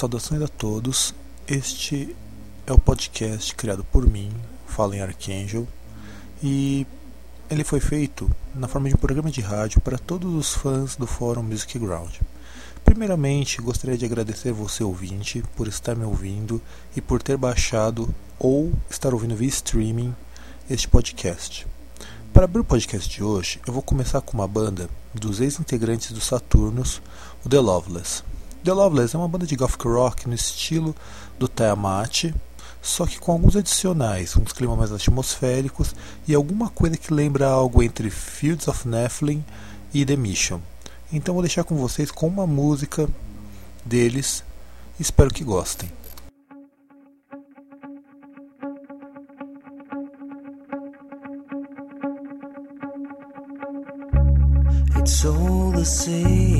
Saudações a todos. Este é o podcast criado por mim, Fallen Archangel, e ele foi feito na forma de um programa de rádio para todos os fãs do Fórum Music Ground. Primeiramente, gostaria de agradecer você ouvinte por estar me ouvindo e por ter baixado ou estar ouvindo via streaming este podcast. Para abrir o podcast de hoje, eu vou começar com uma banda dos ex-integrantes do Saturnus, o The Loveless. The Loveless é uma banda de gothic rock no estilo do Tiamat, só que com alguns adicionais, uns climas mais atmosféricos e alguma coisa que lembra algo entre Fields of Nephilim e The Mission. Então vou deixar com vocês com uma música deles, espero que gostem. It's all the same.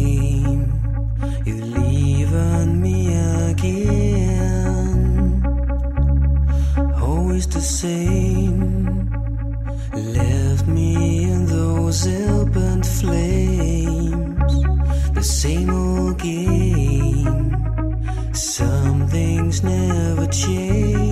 Things never change.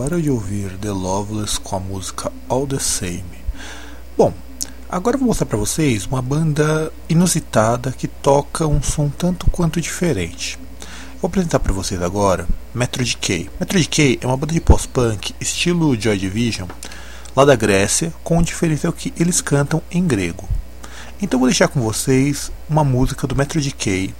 Acabaram de ouvir The Loveless com a música All the Same. Bom, agora vou mostrar para vocês uma banda inusitada que toca um som tanto quanto diferente. Vou apresentar para vocês agora Metro Decay. Metro Decay é uma banda de post-punk estilo Joy Division, lá da Grécia, com o diferencial que eles cantam em grego. Então vou deixar com vocês uma música do Metro Decay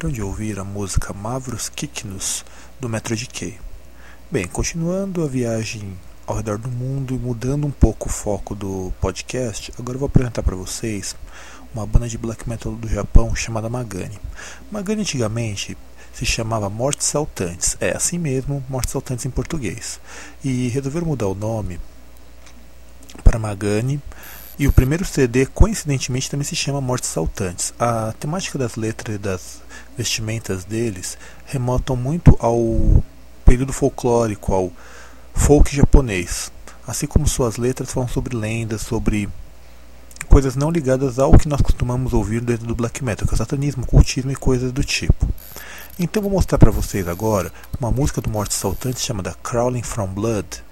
acabaram de ouvir a música Mavros Kiknos do Metro Decay. Bem, continuando a viagem ao redor do mundo e mudando um pouco o foco do podcast, agora vou apresentar para vocês uma banda de black metal do Japão chamada Magani. Magani antigamente se chamava Mortes Saltantes, é assim mesmo, Mortes Saltantes em português. E resolveram mudar o nome para Magani e o primeiro CD, coincidentemente, também se chama Mortes Saltantes. A temática das letras e das vestimentas deles remontam muito ao período folclórico, ao folk japonês. Assim como suas letras falam sobre lendas, sobre coisas não ligadas ao que nós costumamos ouvir dentro do black metal, que é satanismo, cultismo e coisas do tipo. Então vou mostrar para vocês agora uma música do Morte Saltante chamada Crawling from Blood.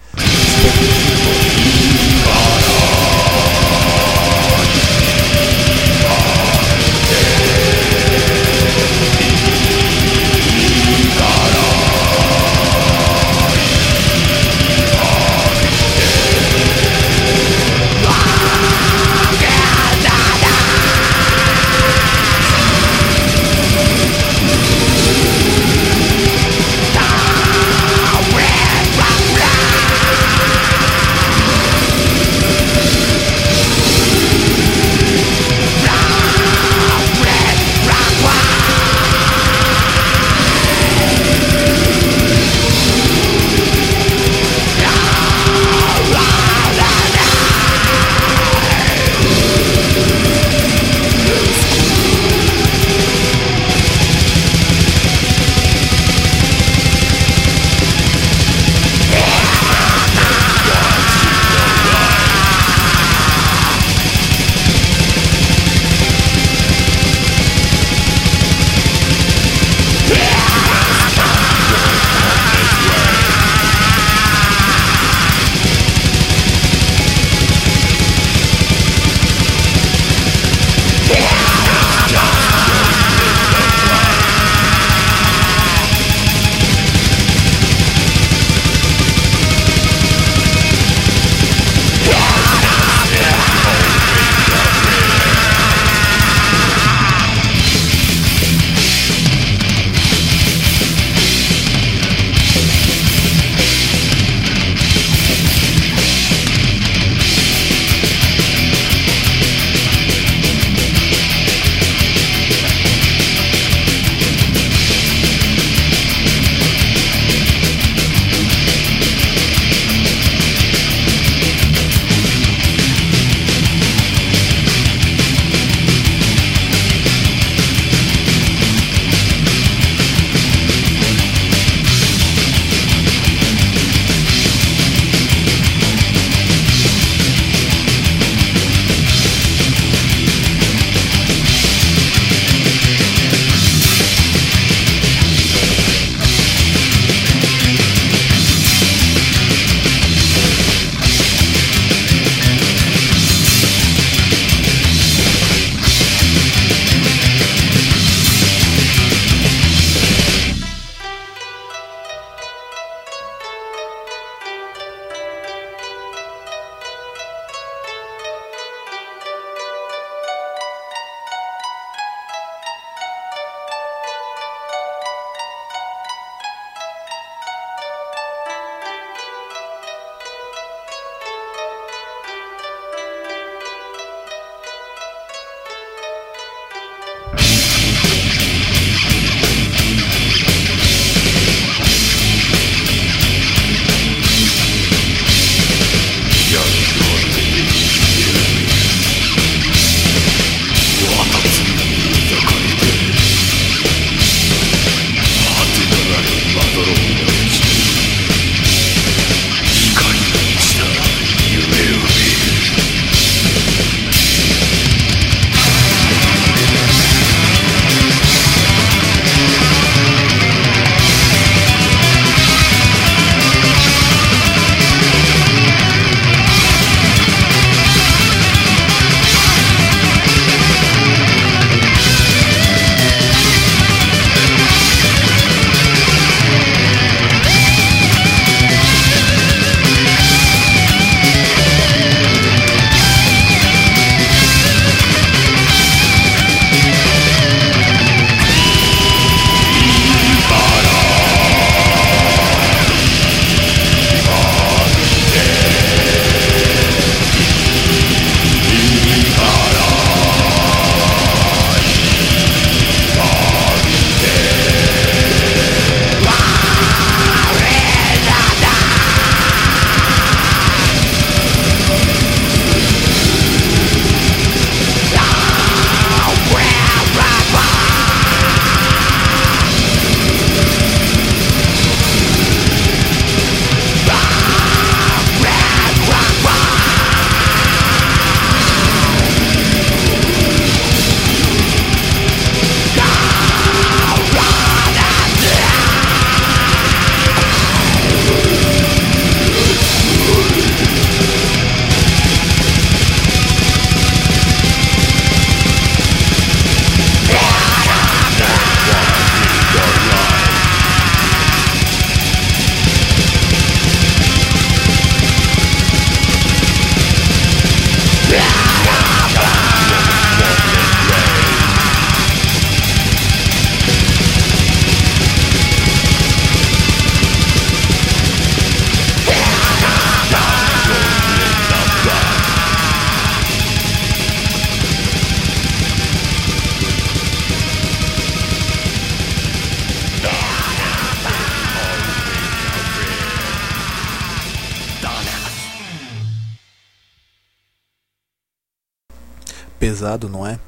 Pesado, não é?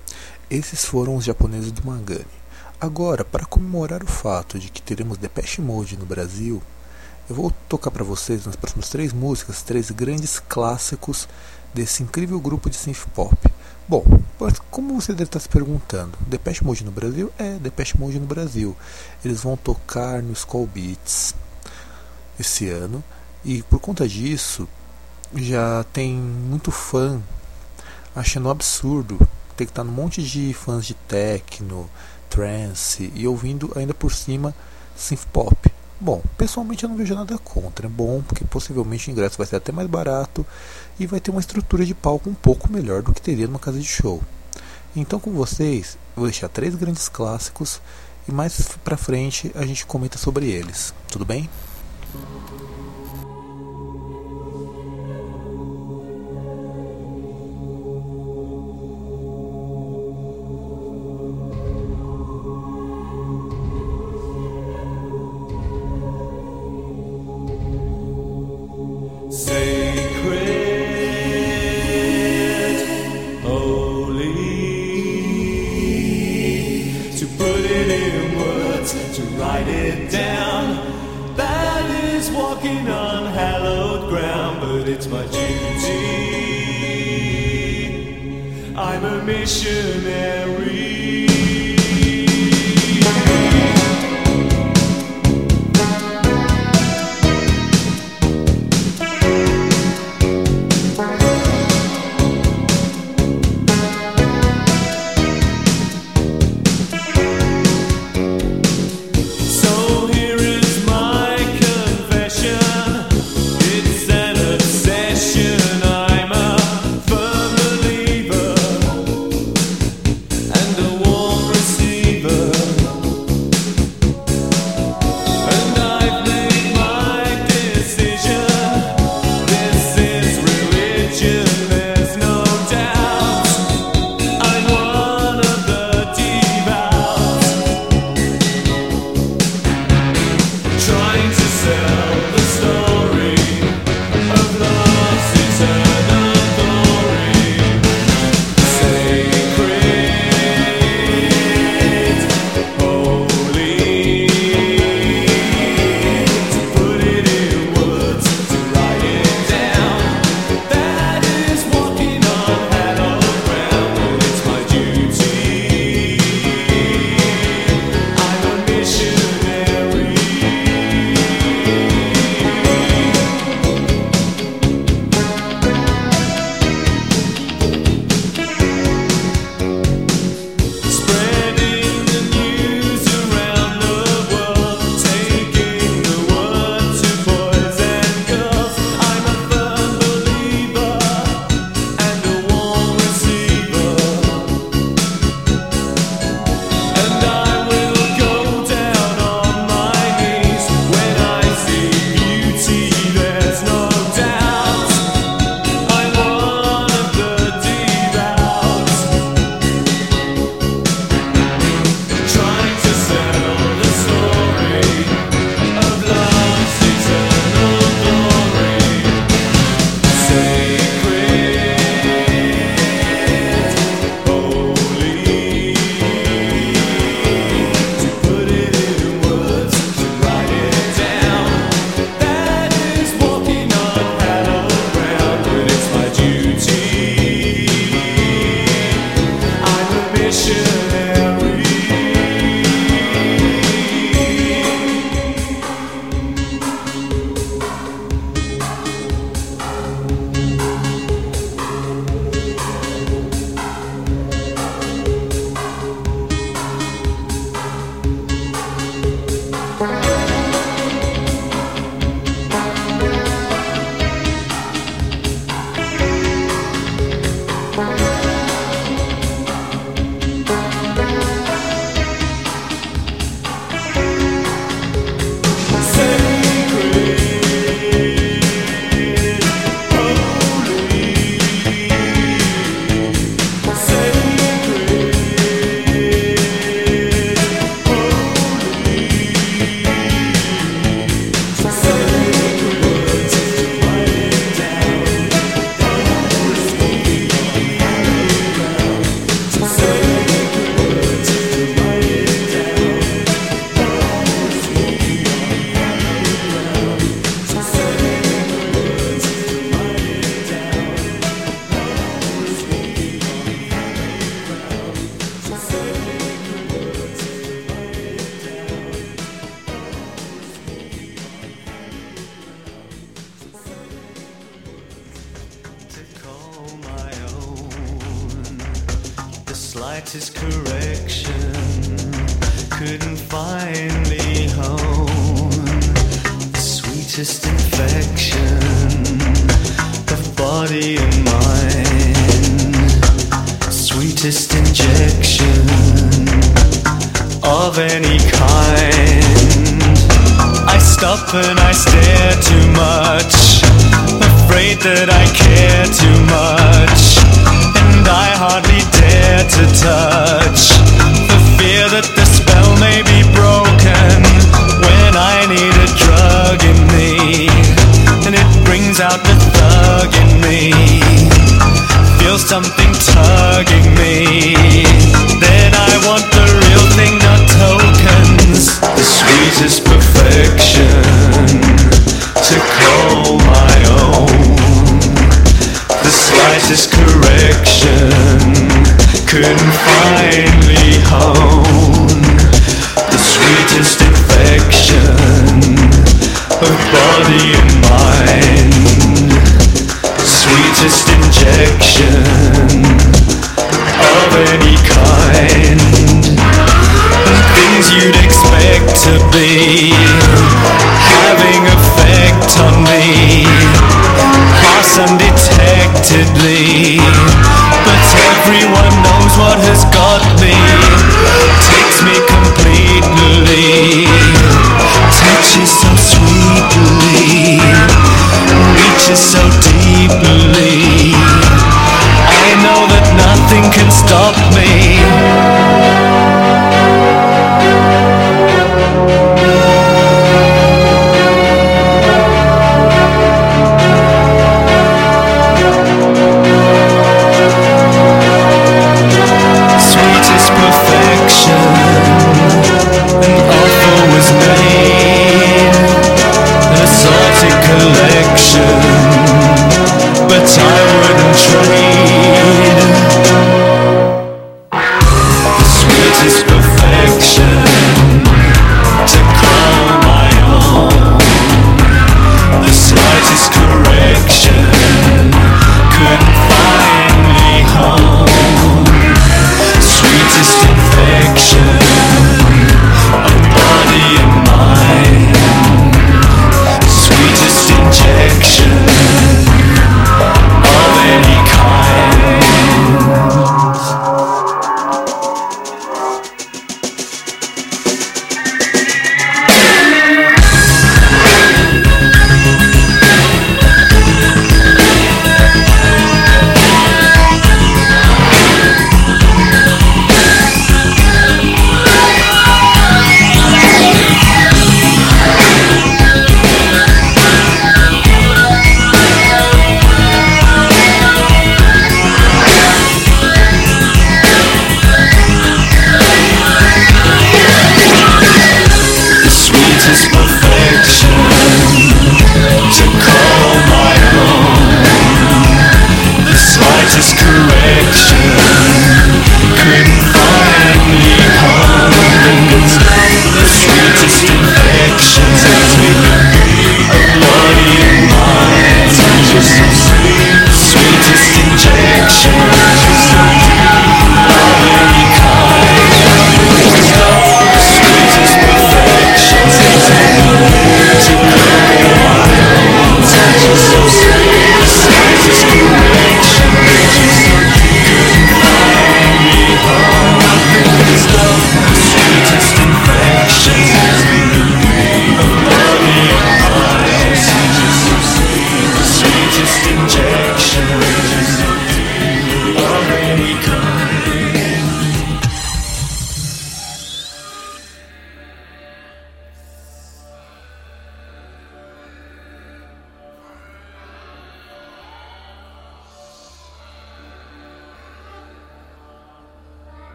Esses foram os japoneses do Mangani. Agora, para comemorar o fato de que teremos Depeche Mode no Brasil, eu vou tocar para vocês nas próximas três músicas, três grandes clássicos desse incrível grupo de synth pop. Bom, como você deve estar se perguntando, Depeche Mode no Brasil? É, Depeche Mode no Brasil. Eles vão tocar no Skull Beats esse ano e por conta disso já tem muito fã achando absurdo que estar num monte de fãs de techno, trance e ouvindo ainda por cima synth pop. Bom, pessoalmente eu não vejo nada contra, é bom porque possivelmente o ingresso vai ser até mais barato e vai ter uma estrutura de palco um pouco melhor do que teria numa casa de show. Então com vocês, vou deixar três grandes clássicos e mais pra frente a gente comenta sobre eles. Tudo bem? In words to write it down. That is walking on hallowed ground, but it's my duty. I'm a missionary.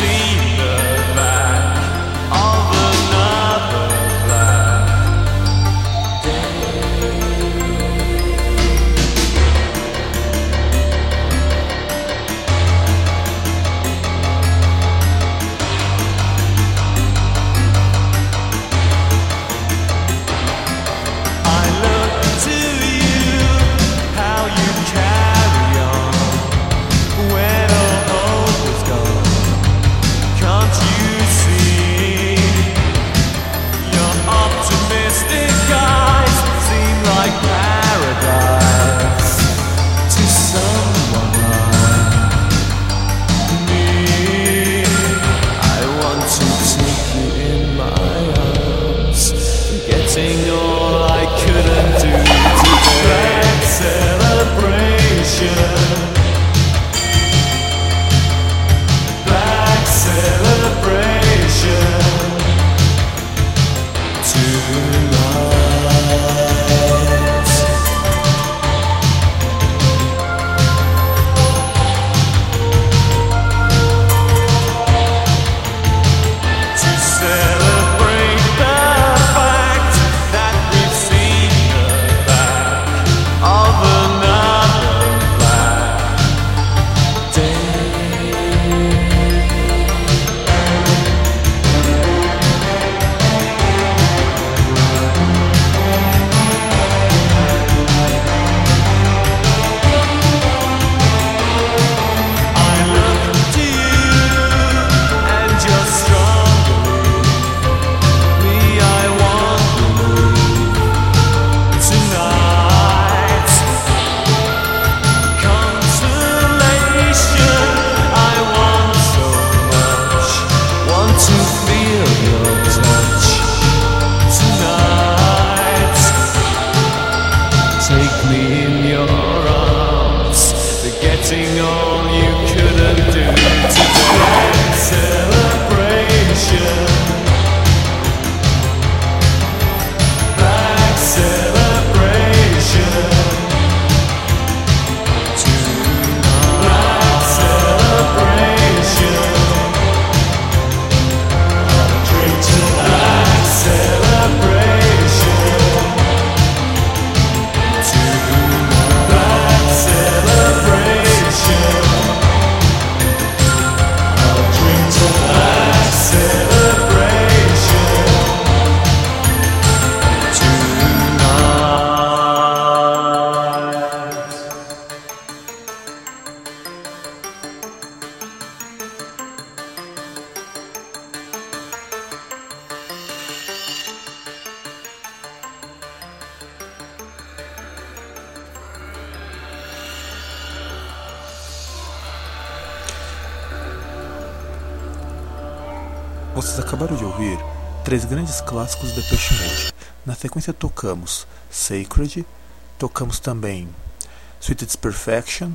see. Grandes clássicos da Depeche Mode. Na sequência tocamos Sacred, tocamos também Sweet Perfection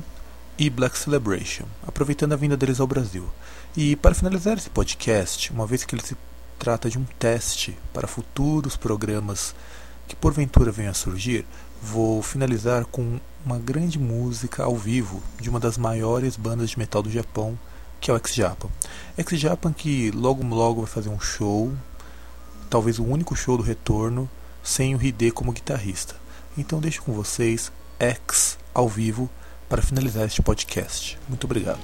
e Black Celebration, aproveitando a vinda deles ao Brasil. E para finalizar esse podcast, uma vez que ele se trata de um teste para futuros programas que porventura venham a surgir, vou finalizar com uma grande música ao vivo de uma das maiores bandas de metal do Japão, que é o X-Japan. X-Japan que logo logo vai fazer um show, talvez o único show do retorno, sem o Hide como guitarrista. Então deixo com vocês X ao vivo para finalizar este podcast. Muito obrigado.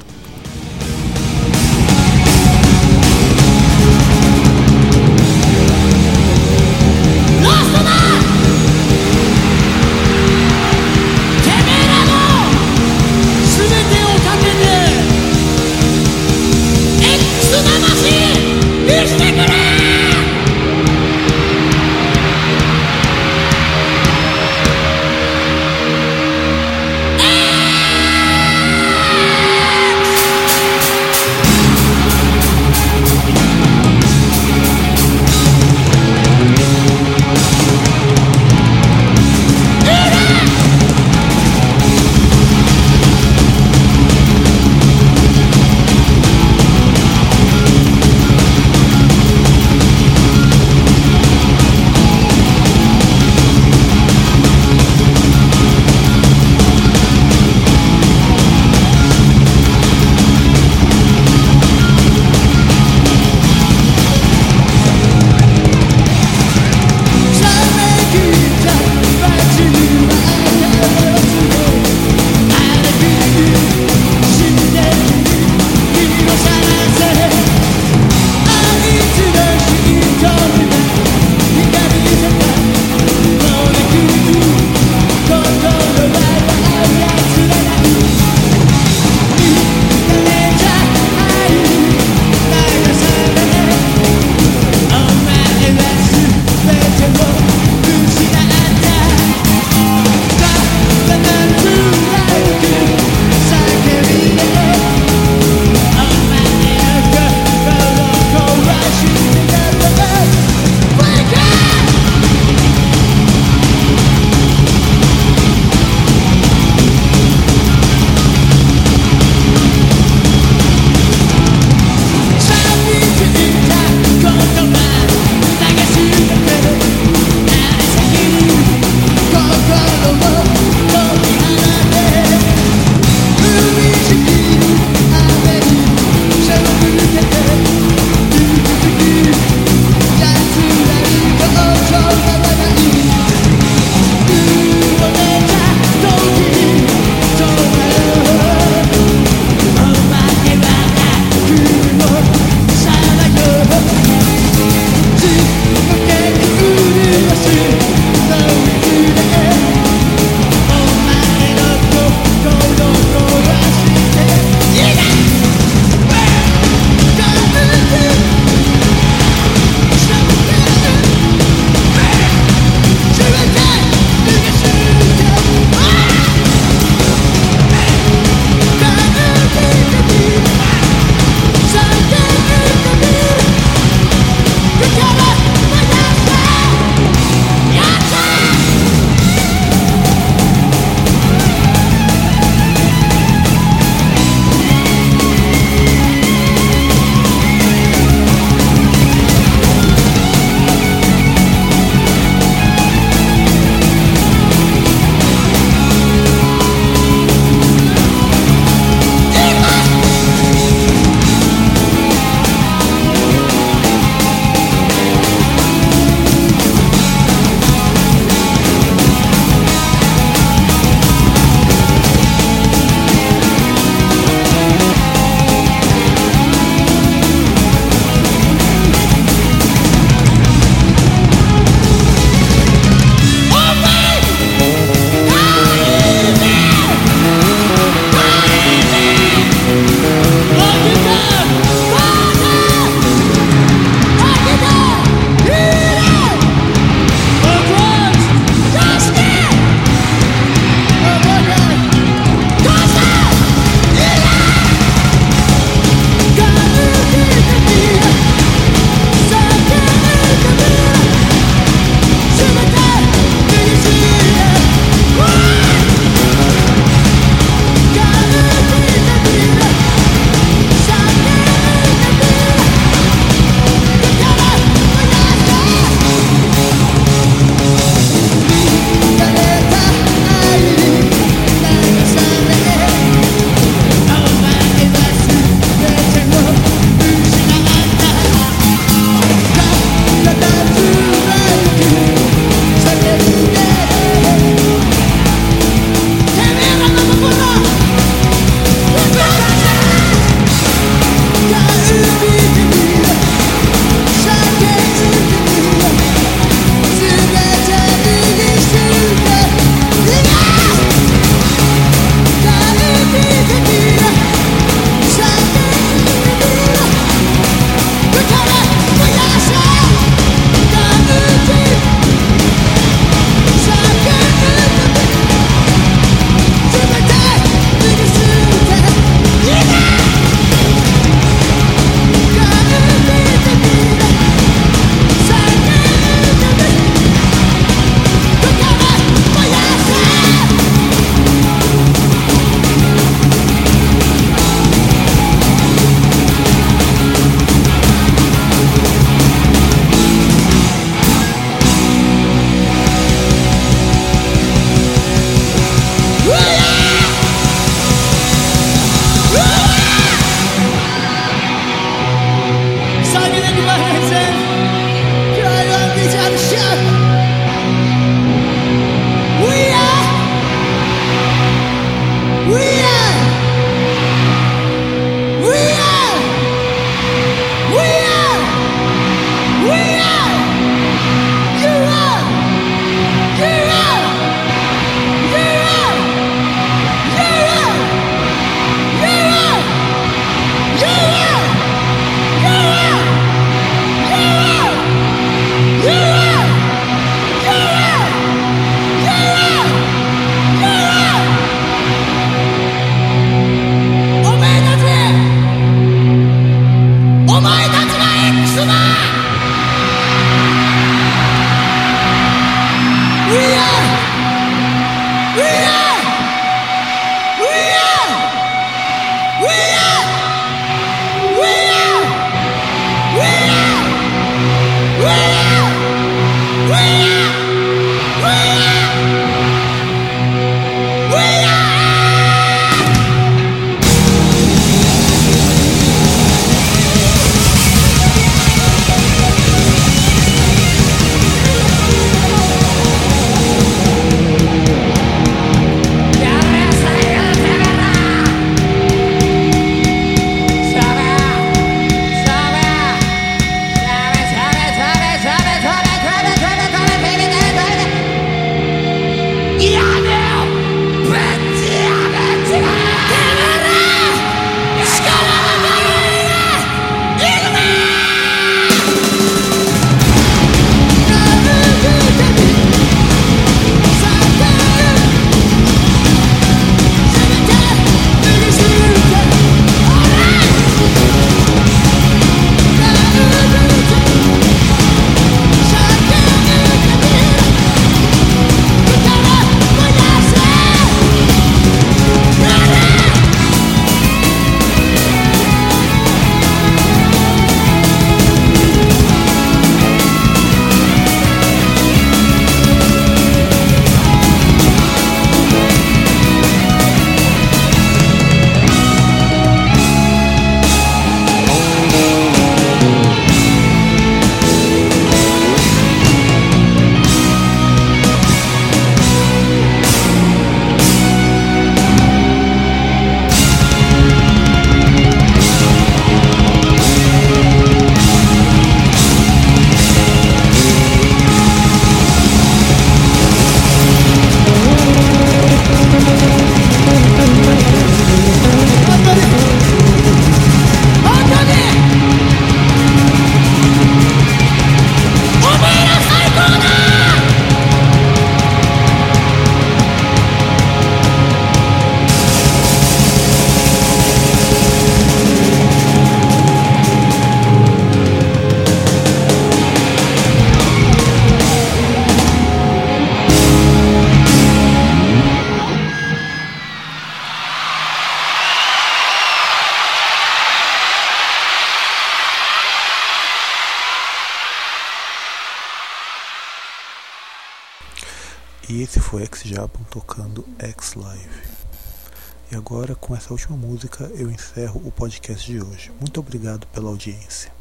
Agora, com essa última música, eu encerro o podcast de hoje. Muito obrigado pela audiência.